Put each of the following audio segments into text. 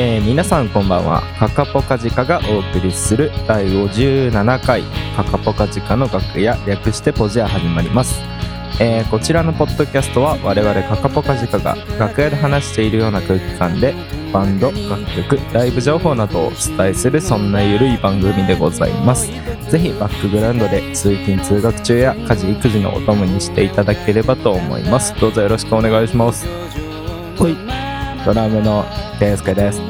えー皆さんこんばんは。カカポカジカがお送りする第57回。カカポカジカの楽屋略してポジア始まります、えーこちらのポッドキャストは我々カカポカジカが楽屋で話しているような空気感でバンド楽曲ライブ情報などをお伝えするそんなゆるい番組でございます。ぜひバックグラウンドで通勤通学中や家事育児のお供にしていただければと思います。どうぞよろしくお願いします。ほい。ドラムのデスケです。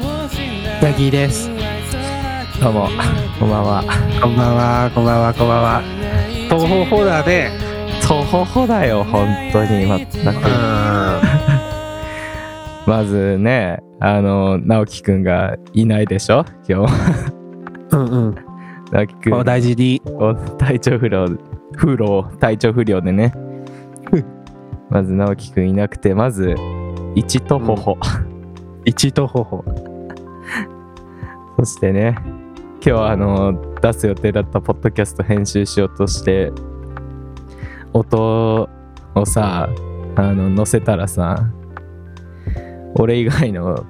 ヤギです。どうも。こんばんは。こんばんは。こんばんは。こんばんは。東方ホラーで。とほほだよ。本当に。まなんうか まずねあの直樹くんがいないでしょ？今日。んうん。直樹くん。お大事に。お体調不良。不良。体調不良でね。まず直樹くんいなくてまず一とほほ、一とほほそしてね今日はあの出す予定だったポッドキャスト編集しようとして音をさあの載せたらさ俺以外の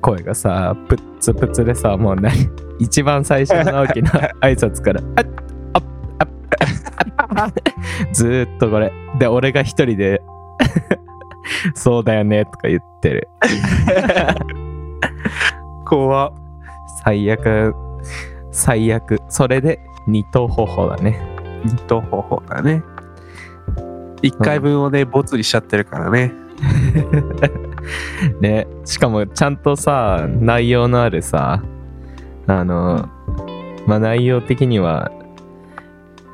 声がさプッツプツでさもう何一番最初の直樹の 挨拶から「あっあっあっあっずーっとこれ。で俺が一人で「そうだよね」とか言ってる。怖。っ最悪。最悪。それで二等方法だね。二とほほだね。一回分をねボツにしちゃってるからね。ね。しかもちゃんとさ内容のあるさあの、まあ内容的には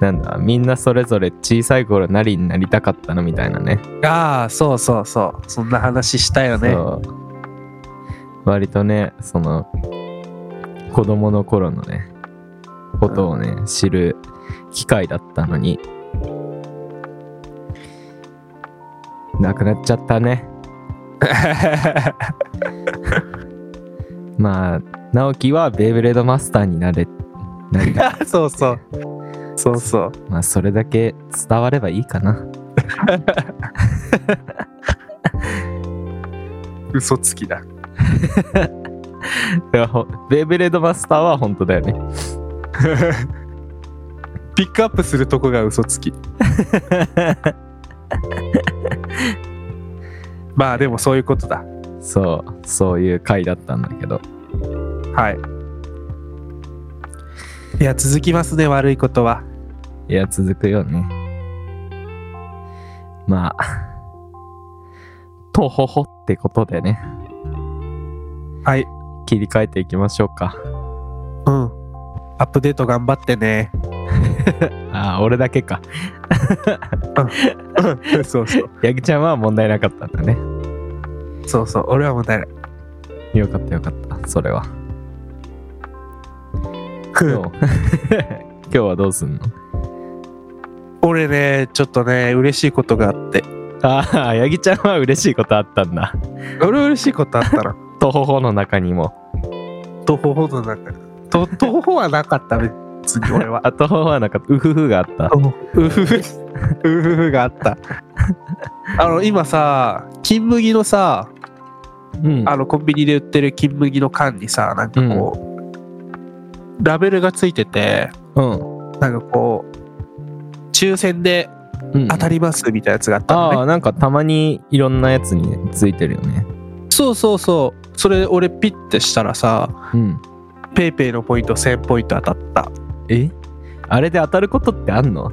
なんだみんなそれぞれ小さい頃何になりたかったのみたいなね。ああそうそうそう。そんな話したよね。割とねその子供の頃のねことをね、知る機会だったのになくなっちゃったね。まあ直樹はベイブレードマスターになれなりたい そうそうそうそう。まあそれだけ伝わればいいかな。嘘つきだ。ベイブレードマスターは本当だよね。ピックアップするとこが嘘つき。まあでもそういうことだ。そうそういう回だったんだけど。はいいや続きますね悪いことは。いや続くよね。まあとほほってことでね。はい。切り替えていきましょうか。うん。アップデート頑張ってね。ああ俺だけか。そうそう。ヤギちゃんは問題なかったんだね。そうそう。俺はもう誰よかったよかったそれは今日。今日はどうすんの？俺ねちょっとね嬉しいことがあって。ああヤギちゃんは嬉しいことあったんだ。俺嬉しいことあったらとほほの中にも。徒歩ほどなんかと徒歩はなかった別に俺は。あとほほはなかった。うふふがあった。うふふ。うふふがあった。あの今さ金麦のさうん。あのコンビニで売ってる金麦の缶にさなんかこう、ラベルがついててうん。なんかこう抽選でうん。当たりますみたいなやつがあったのね、ああなんかたまにいろんなやつについてるよね。そうそうそう。それ俺ピッてしたらさうん。ペイペイのポイント1000ポイント当たった。え？あれで当たることってあんの？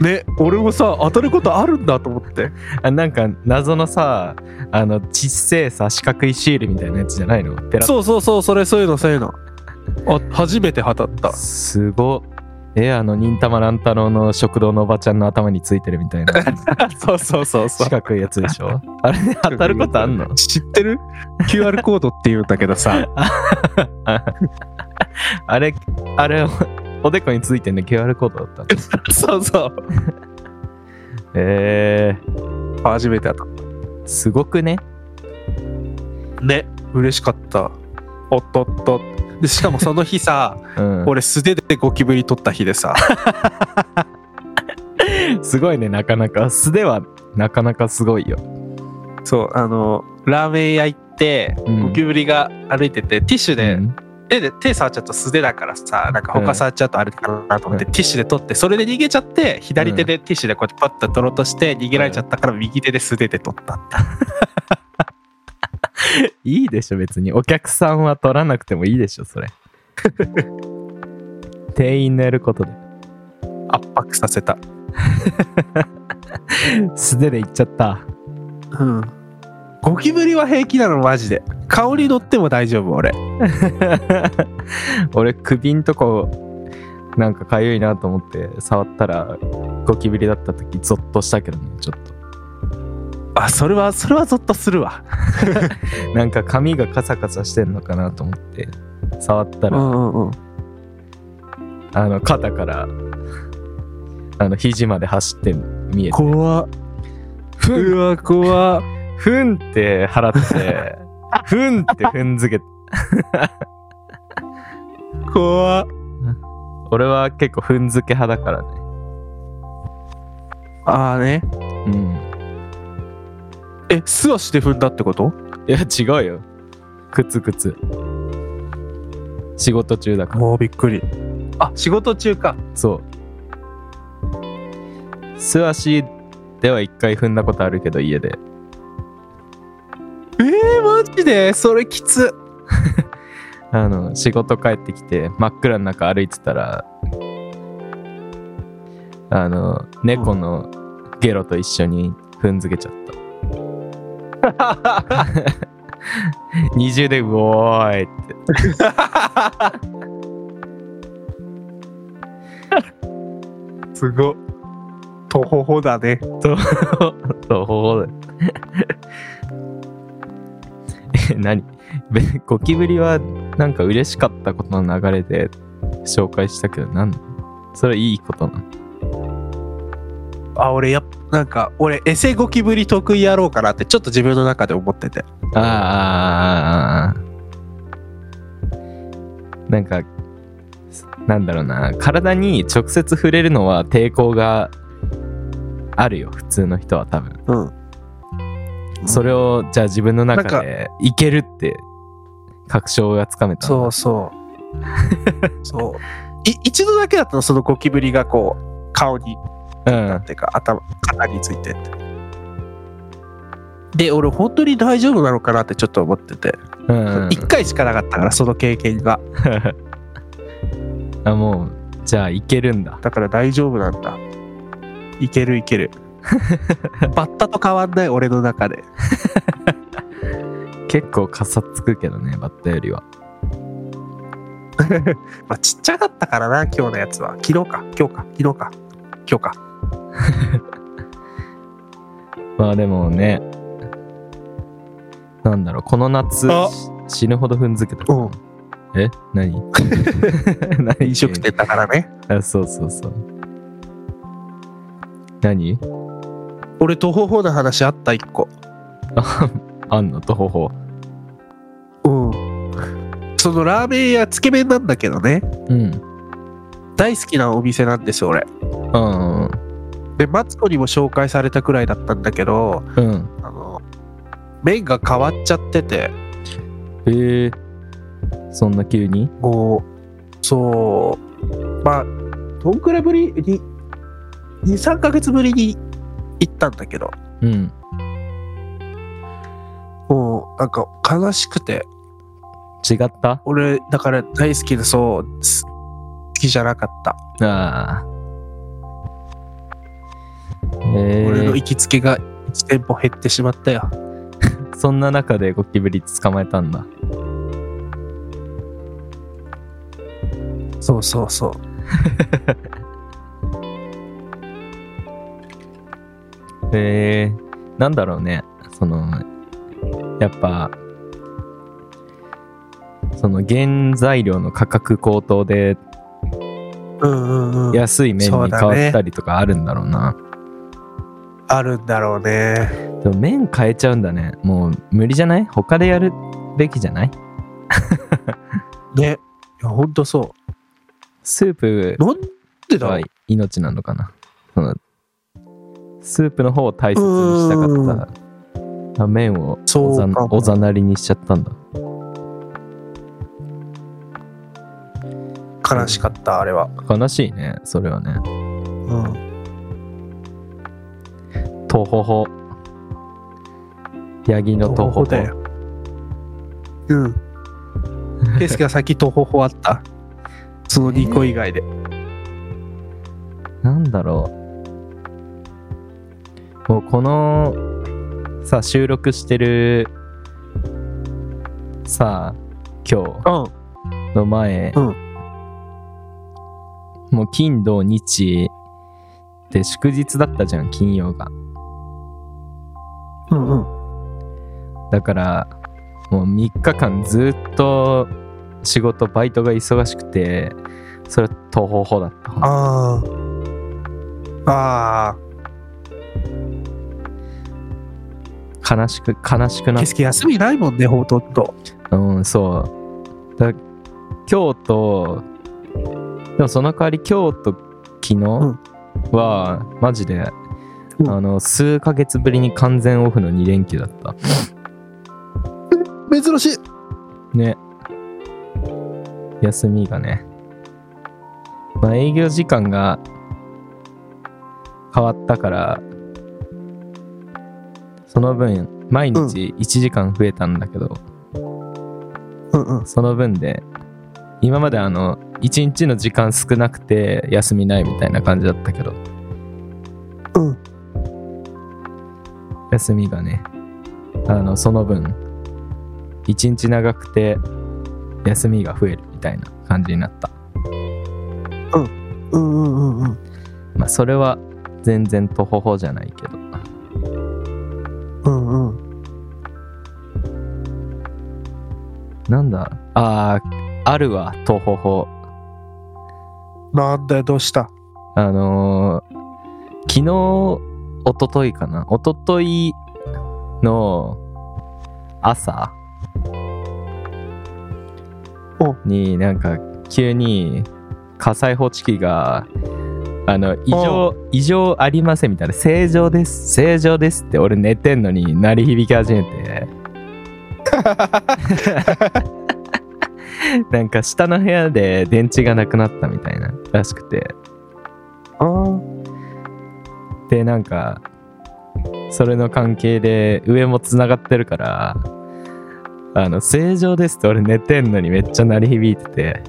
ね俺もさ当たることあるんだと思って。あなんか謎のさあのちっせえさ四角いシールみたいなやつじゃないの？ペラッ。そうそうそうそれそういうのそういうの。あ初めて当たった。すご。っえあの忍たま乱太郎の食堂のおばちゃんの頭についてるみたいな。そうそうそうそ四角いやつでしょ？あれで当たることあんの？知ってる ?QR コードって言うんだけどさ。あ あれあれおおでこについてんの QR コードだったの そうそう。え初めて当たっー、すごくね。たね。嬉しかった。おっとっと。でしかもその日さ うん。俺素手でゴキブリ取った日でさ。すごいねなかなか。素ではなかなかすごいよ。そうあのラーメン屋行ってうん。ゴキブリが歩いててティッシュで、うん手で手触っちゃうと素手だからさなんか他触っちゃうとあれかなと思って、うん。ティッシュで取ってそれで逃げちゃって左手でティッシュでこうやってパッと取ろうとして逃げられちゃったから右手で素手で取った、いいでしょ別に。お客さんは取らなくてもいいでしょそれ。店員のやることで。圧迫させた。素手でいっちゃった。うん。ゴキブリは平気なのマジで香り乗っても大丈夫俺。俺首んとこなんかかゆいなと思って触ったらゴキブリだった時ゾッとしたけどねちょっと。あそれはそれはゾッとするわ。なんか髪がカサカサしてんのかなと思って触ったら、んうんうん。あの肩からあの肘まで走って見えて。怖っ。うわ怖っ。ふんって払ってふんって踏んづけ。怖っ。俺は結構踏んづけ派だからね。ああね。うん。え素足で踏んだってこと？いや違うよ。靴靴。仕事中だから。もうびっくり。あ仕事中か。そう。素足では一回踏んだことあるけど家でえー、マジで？それきつ。あの仕事帰ってきて真っ暗の中歩いてたらあの猫のゲロと一緒に踏んづけちゃった。二重でうおーいって。すご。とほほだね。ととほほでえ 何？べ ゴキブリはなんか嬉しかったことの流れで紹介したけどなんそれいいことなの？あ俺やっなんか俺エセゴキブリ得意やろうかなってちょっと自分の中で思ってて。あーあなんかなんだろうな。体に直接触れるのは抵抗があるよ普通の人は多分。うんそれをじゃあ自分の中でいけるって確証がつかめたそうそう。そう。い一度だけだったのそのゴキブリがこう顔に。うん。なんていうか頭肩についてって。で俺本当に大丈夫なのかなってちょっと思ってて。うん。一、回しかなかったからその経験が。あもうじゃあいけるんだ。だから大丈夫なんだ。いけるいけるバッタと変わんない俺の中で。結構かさつくけどねバッタよりは。まあちっちゃかったからな今日のやつは。昨日か。今日か。昨日か。今日か。まあでもねなんだろうこの夏あ。死ぬほど踏んづけた。うん。え？何？何？飲食店だからね。あそうそうそう。何？俺とほほな話あった一個。あんの？とほほうん。そのラーメン屋つけ麺なんだけどね。うん。大好きなお店なんですよ俺。うんうんでマツコにも紹介されたくらいだったんだけどうん。あの麺が変わっちゃってて。え。ー、そんな急に？もうそう。まあどんくらいぶり？に23ヶ月ぶりに行ったんだけどうん。もうなんか悲しくて。違った？俺だから大好きでそうす好きじゃなかった、ああ。え俺のー、行きつけが1店舗減ってしまったよ。そんな中でゴキブリ捕まえたんだ。そうそうそう えー、なんだろうね。そのやっぱその原材料の価格高騰で安い麺に変わったりとかあるんだろうな。あるんだろうね。でも麺変えちゃうんだね。もう無理じゃない？他でやるべきじゃない？ね。いやほんとそスープはう命なのかな。そのスープの方を大切にしたかったあ麺をおざおざなりにしちゃったんだ悲しかった、あれは。悲しいねそれはねうん。とほほヤギのとほほだよ。うん。ケイスケは先とほほあった。その2個以外で。なんだろうもうこのさ収録してるさ今日うん。の前、うんもう金土日で祝日だったじゃん金曜がうんうん。だからもう3日間ずっと仕事バイトが忙しくてそれとほほだったああ。ああ。悲しく悲しくなっケイスケ休みないもんね、ほとんど。うんそう。だ今日とでもその代わり今日と昨日はマジで、うん。あの数ヶ月ぶりに完全オフの2連休だった。珍しい。ね。休みがね。まあ営業時間が変わったからその分毎日1時間増えたんだけど、うんうん。その分で今まであの1日の時間少なくて休みないみたいな感じだったけどうん。休みがねあのその分1日長くて休みが増えるみたいな感じになったうんうんうんうん。まあそれは全然とほほじゃないけどなんだ？あーあるわとほほなんだよ、どうした？あのー昨日一昨日かな。一昨日の朝。お。になんか急に火災報知器があの異常異常ありませんみたいな。正常です正常ですって俺寝てんのに鳴り響き始めてなんか下の部屋で電池がなくなったみたいならしくて。ああ。でなんかそれの関係で上もつながってるからあの正常ですって俺寝てんのにめっちゃ鳴り響いてて。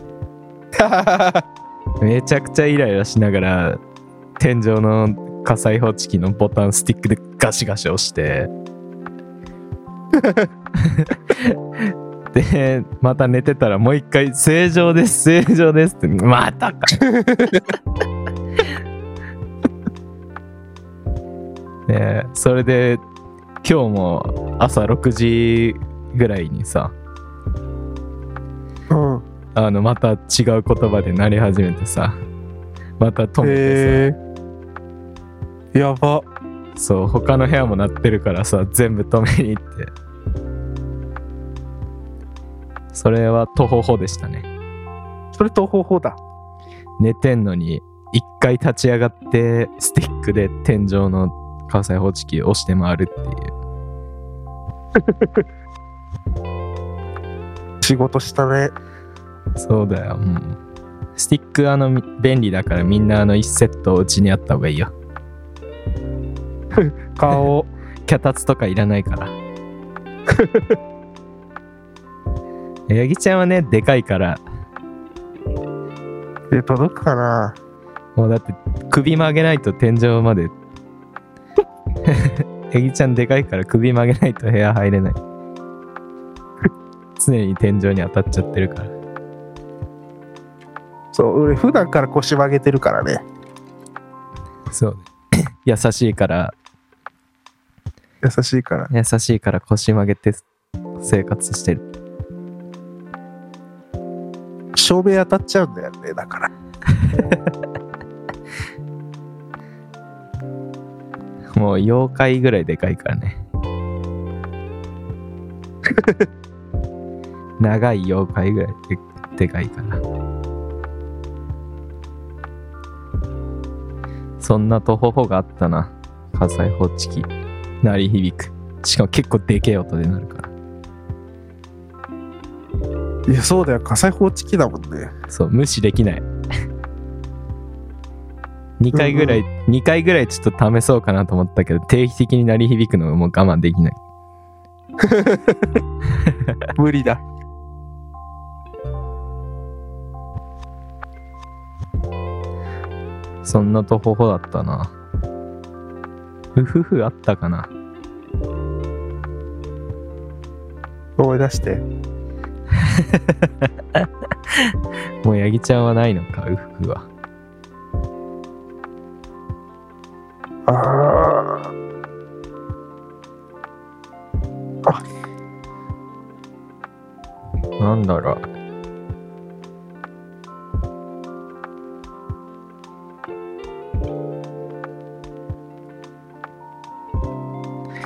めちゃくちゃイライラしながら天井の火災報知器のボタンスティックでガシガシ押して でまた寝てたらもう一回正常です正常ですってまたか でそれで今日も朝6時ぐらいにさうん。あのまた違う言葉で鳴り始めてさまた止めてへえ。やば。さそう他の部屋も鳴ってるからさ全部止めに行ってそれは徒歩歩でしたねそれと方法だ。寝てんのに一回立ち上がってスティックで天井の火災報知器を押して回るっていう 仕事したね。そうだよ、うん、スティックあのみ便利だからみんなあの1セットうちにあった方がいいよ 顔。脚立とかいらないからヤギちゃんはねでかいから。え、届くかな。もうだって首曲げないと天井まで。ヤギちゃんでかいから首曲げないと部屋入れない。常に天井に当たっちゃってるから。そう、俺普段から腰曲げてるからね。そう。優しいから。優しいから。優しいから腰曲げて生活してる照明当たっちゃうんだよね、だから。もう妖怪ぐらいでかいからね。長い妖怪ぐらいででかいから。そんな徒歩歩があったな。火災報知器。鳴り響く。しかも結構でけえ音でなるからいやそうだよ。火災報知器だもんね。そう無視できない。2回ぐらい、2回ぐらいちょっと試そうかなと思ったけど定期的に鳴り響くのがもう我慢できない。無理だ。そんなとほほだったな。うふふあったかな。思い出して もうヤギちゃんはないのかうふふは。あなんだろう。あ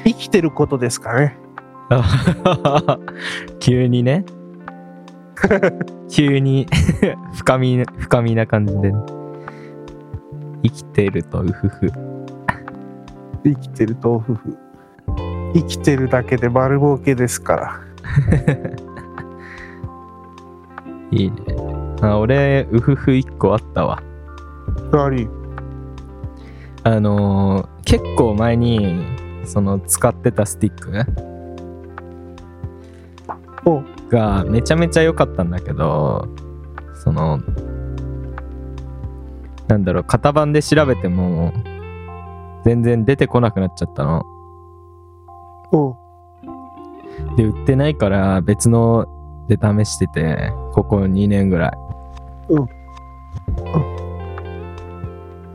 生きてることですかね。急にね 急に 深み深みな感じでね。生きてるとうふふ生きてると夫婦生きてるだけで丸儲けですから。いいね。あ俺うふふ1個あったわ。何？あのー結構前にその使ってたスティックおがめちゃめちゃ良かったんだけどそのなんだろう型番で調べても全然出てこなくなっちゃったの。おで売ってないから別ので試しててここ2年ぐらい。うん。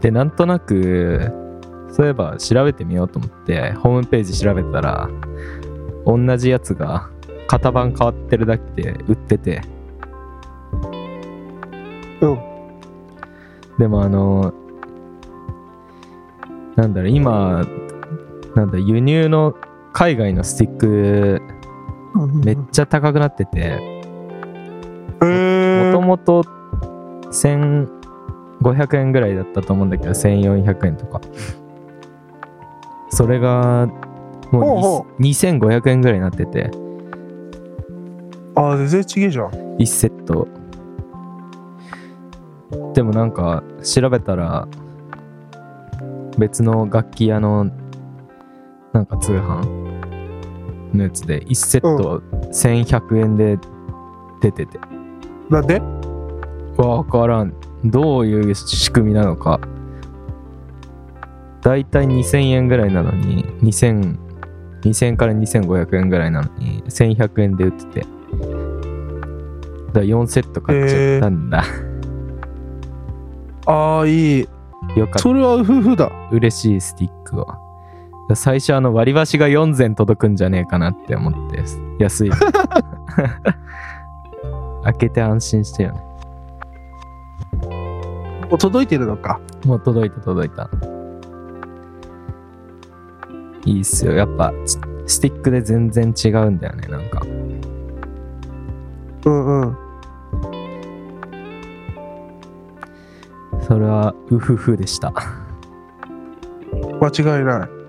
でなんとなくそういえば調べてみようと思ってホームページ調べたら同じやつが型番変わってるだけで売ってて。うん。でもあのなんだろう今なんだ輸入の海外のスティックめっちゃ高くなってて。えもともと1500円ぐらいだったと思うんだけど1400円とか。それがもほうほう。に2500円ぐらいになっててあ全然違えじゃん。1セット。でもなんか調べたら別の楽器屋のなんか通販のやつで1セット1100円で出てて。なんで？わからん。どういう仕組みなのか。だいたい2000円ぐらいなのに2000 2000から2500円ぐらいなのに1100円で売っててだから4セット買っちゃったんだ、ああいい。よかった。それは夫婦だ。嬉しいスティックを最初あの割り箸が4膳届くんじゃねえかなって思って安い 開けて安心してよね。もう届いてるのか。もう届いた届いた。いいっすよ。やっぱススティックで全然違うんだよねなんかうんうん。それはウフフでした。間違いない。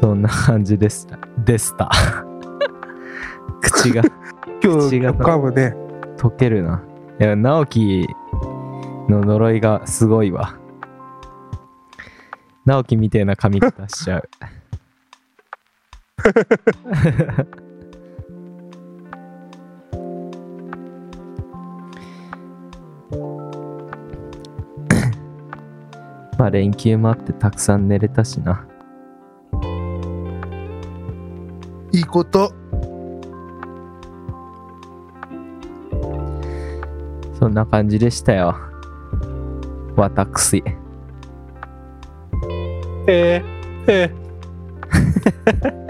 そんな感じでした。でした。口が今日口が噛むね。溶けるな。いや直樹の呪いがすごいわ。直樹みてえな髪型しちゃう まあ連休もあってたくさん寝れたしな。いいこと。そんな感じでしたよ。私。えー、え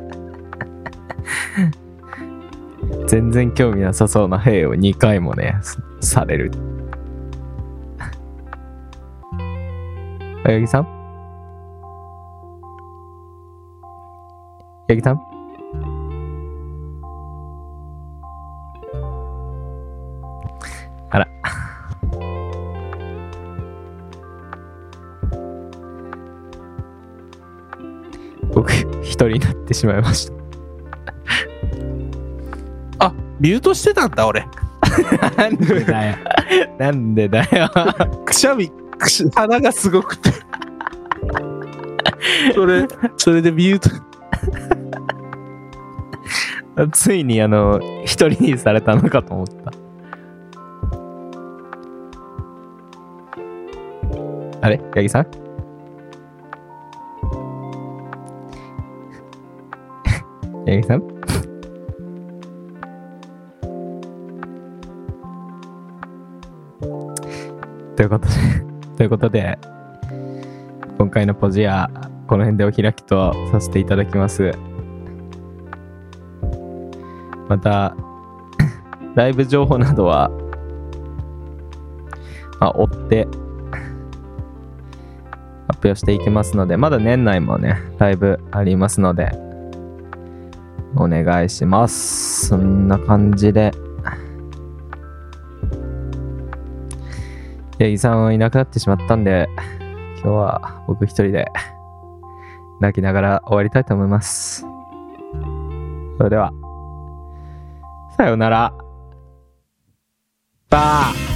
全然興味なさそうな兵を2回もね、される。八木さん？八木さん？あら。僕、一人になってしまいました。ミュートしてたんだ俺。なんでだよ。なんでだよ。くしゃみくし鼻がすごくて。それそれでミュート。ついにあの一人にされたのかと思った。あれ？八木さん？八木さん？ということで ということで今回のポジはこの辺でお開きとさせていただきます。また ライブ情報などはまあ追って発表していきますのでまだ年内もねライブありますのでお願いします。そんな感じで。八木さんはいなくなってしまったんで今日は僕一人で泣きながら終わりたいと思います。それではさようなら。バー。